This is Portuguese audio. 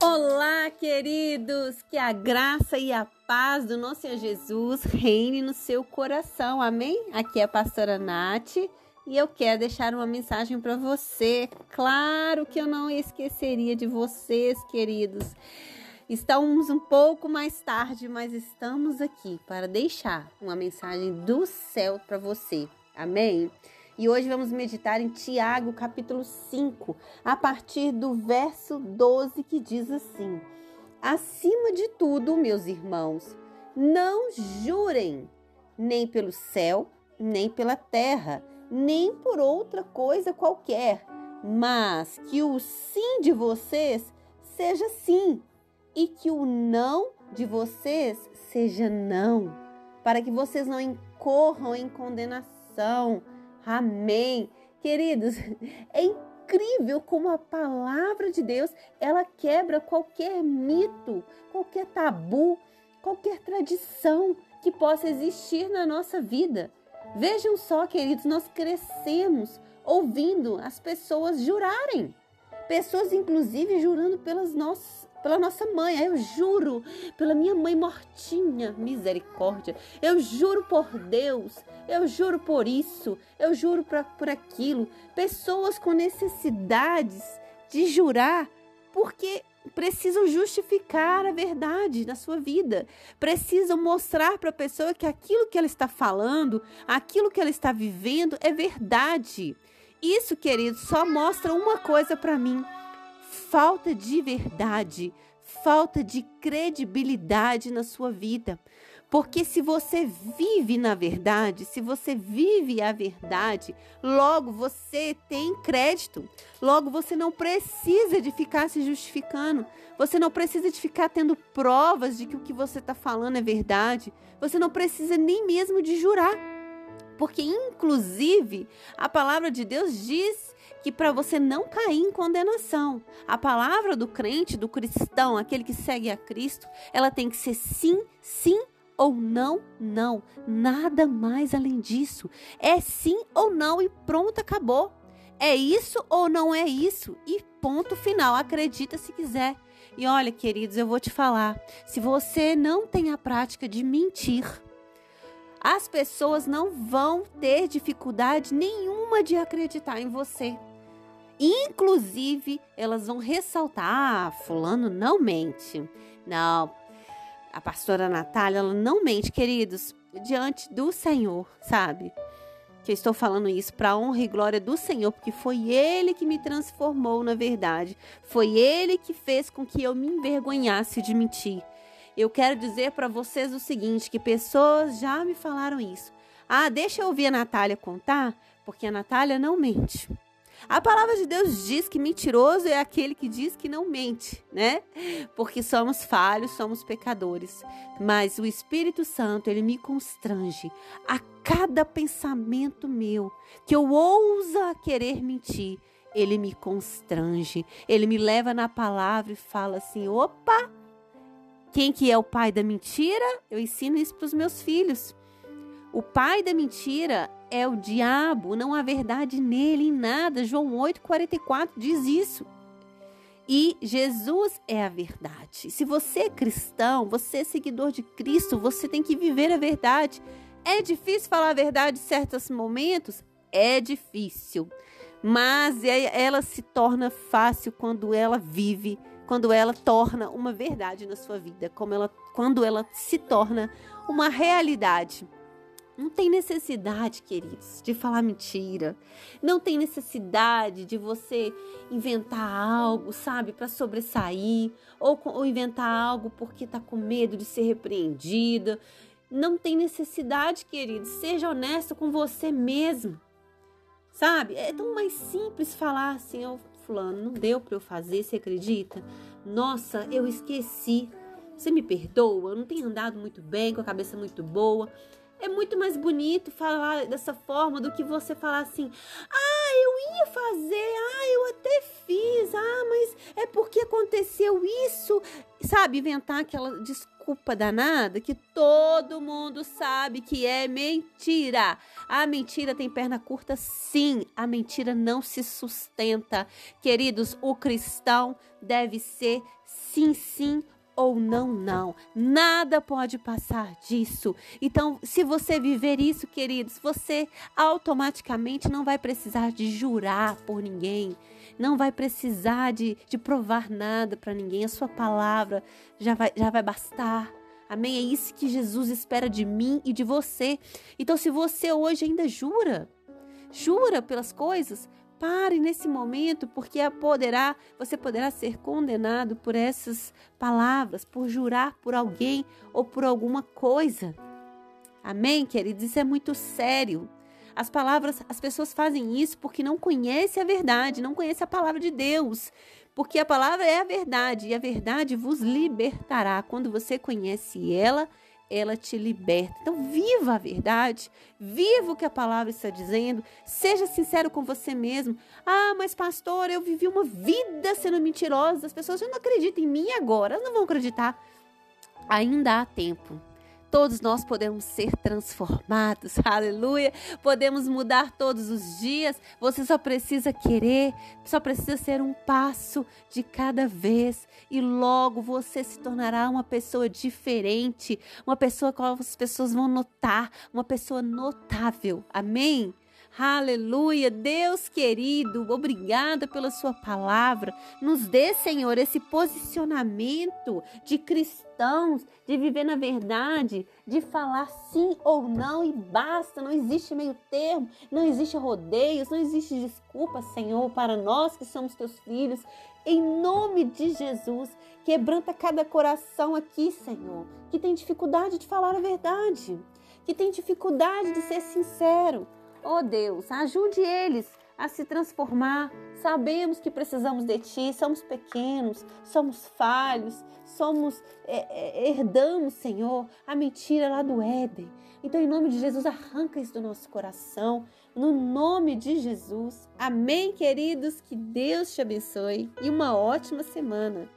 Olá, queridos! Que a graça e a paz do nosso Senhor Jesus reine no seu coração, amém? Aqui é a pastora Nath e eu quero deixar uma mensagem para você. Claro que eu não esqueceria de vocês, queridos. Estamos um pouco mais tarde, mas estamos aqui para deixar uma mensagem do céu para você, amém? E hoje vamos meditar em Tiago, capítulo 5, a partir do verso 12, que diz assim: Acima de tudo, meus irmãos, não jurem, nem pelo céu, nem pela terra, nem por outra coisa qualquer, mas que o sim de vocês seja sim, e que o não de vocês seja não, para que vocês não incorram em condenação. Amém. Queridos, é incrível como a palavra de Deus, ela quebra qualquer mito, qualquer tabu, qualquer tradição que possa existir na nossa vida. Vejam só, queridos, nós crescemos ouvindo as pessoas jurarem. Pessoas, inclusive, jurando pelas nossas, pela nossa mãe. Eu juro pela minha mãe mortinha, misericórdia. Eu juro por Deus. Eu juro por isso. Eu juro pra, por aquilo. Pessoas com necessidades de jurar porque precisam justificar a verdade na sua vida. Precisam mostrar para a pessoa que aquilo que ela está falando, aquilo que ela está vivendo é verdade. Isso, querido, só mostra uma coisa para mim falta de verdade, falta de credibilidade na sua vida. Porque se você vive na verdade, se você vive a verdade, logo você tem crédito. Logo você não precisa de ficar se justificando. Você não precisa de ficar tendo provas de que o que você está falando é verdade. Você não precisa nem mesmo de jurar. Porque, inclusive, a palavra de Deus diz que para você não cair em condenação, a palavra do crente, do cristão, aquele que segue a Cristo, ela tem que ser sim, sim ou não, não. Nada mais além disso. É sim ou não e pronto, acabou. É isso ou não é isso? E ponto final. Acredita se quiser. E olha, queridos, eu vou te falar: se você não tem a prática de mentir, as pessoas não vão ter dificuldade nenhuma de acreditar em você. Inclusive, elas vão ressaltar: ah, Fulano não mente. Não, a pastora Natália, ela não mente, queridos, diante do Senhor, sabe? Que eu estou falando isso para honra e glória do Senhor, porque foi Ele que me transformou na verdade. Foi Ele que fez com que eu me envergonhasse de mentir. Eu quero dizer para vocês o seguinte: que pessoas já me falaram isso. Ah, deixa eu ouvir a Natália contar, porque a Natália não mente. A palavra de Deus diz que mentiroso é aquele que diz que não mente, né? Porque somos falhos, somos pecadores. Mas o Espírito Santo, ele me constrange a cada pensamento meu que eu ousa querer mentir. Ele me constrange, ele me leva na palavra e fala assim: opa, quem que é o pai da mentira? Eu ensino isso para os meus filhos. O pai da mentira é o diabo, não há verdade nele em nada. João 8,44 diz isso. E Jesus é a verdade. Se você é cristão, você é seguidor de Cristo, você tem que viver a verdade. É difícil falar a verdade em certos momentos? É difícil. Mas é, ela se torna fácil quando ela vive, quando ela torna uma verdade na sua vida, como ela, quando ela se torna uma realidade. Não tem necessidade, queridos, de falar mentira. Não tem necessidade de você inventar algo, sabe, para sobressair, ou, ou, inventar algo porque tá com medo de ser repreendida. Não tem necessidade, queridos. Seja honesto com você mesmo. Sabe? É tão mais simples falar assim, oh, fulano, não deu para eu fazer, você acredita? Nossa, eu esqueci. Você me perdoa? Eu não tenho andado muito bem, com a cabeça muito boa. É muito mais bonito falar dessa forma do que você falar assim: ah, eu ia fazer, ah, eu até fiz, ah, mas é porque aconteceu isso. Sabe, inventar aquela desculpa danada que todo mundo sabe que é mentira. A mentira tem perna curta, sim. A mentira não se sustenta. Queridos, o cristão deve ser sim, sim ou não, não. Nada pode passar disso. Então, se você viver isso, queridos, você automaticamente não vai precisar de jurar por ninguém, não vai precisar de, de provar nada para ninguém. A sua palavra já vai, já vai bastar. Amém? É isso que Jesus espera de mim e de você. Então, se você hoje ainda jura, jura pelas coisas, Pare nesse momento, porque poderá, você poderá ser condenado por essas palavras, por jurar por alguém ou por alguma coisa. Amém, queridos? Isso é muito sério. As palavras, as pessoas fazem isso porque não conhecem a verdade, não conhecem a palavra de Deus. Porque a palavra é a verdade e a verdade vos libertará. Quando você conhece ela, ela te liberta. Então, viva a verdade, viva o que a palavra está dizendo, seja sincero com você mesmo. Ah, mas pastor, eu vivi uma vida sendo mentirosa, as pessoas já não acreditam em mim agora, elas não vão acreditar. Ainda há tempo. Todos nós podemos ser transformados, aleluia. Podemos mudar todos os dias. Você só precisa querer, só precisa ser um passo de cada vez. E logo você se tornará uma pessoa diferente, uma pessoa que as pessoas vão notar, uma pessoa notável. Amém? Aleluia, Deus querido, obrigada pela Sua palavra. Nos dê, Senhor, esse posicionamento de cristãos, de viver na verdade, de falar sim ou não e basta. Não existe meio termo, não existe rodeios, não existe desculpa, Senhor, para nós que somos Teus filhos. Em nome de Jesus, quebranta cada coração aqui, Senhor, que tem dificuldade de falar a verdade, que tem dificuldade de ser sincero Oh Deus, ajude eles a se transformar. Sabemos que precisamos de Ti, somos pequenos, somos falhos, somos é, é, herdamos, Senhor, a mentira lá do Éden. Então, em nome de Jesus, arranca isso do nosso coração. No nome de Jesus. Amém, queridos. Que Deus te abençoe e uma ótima semana.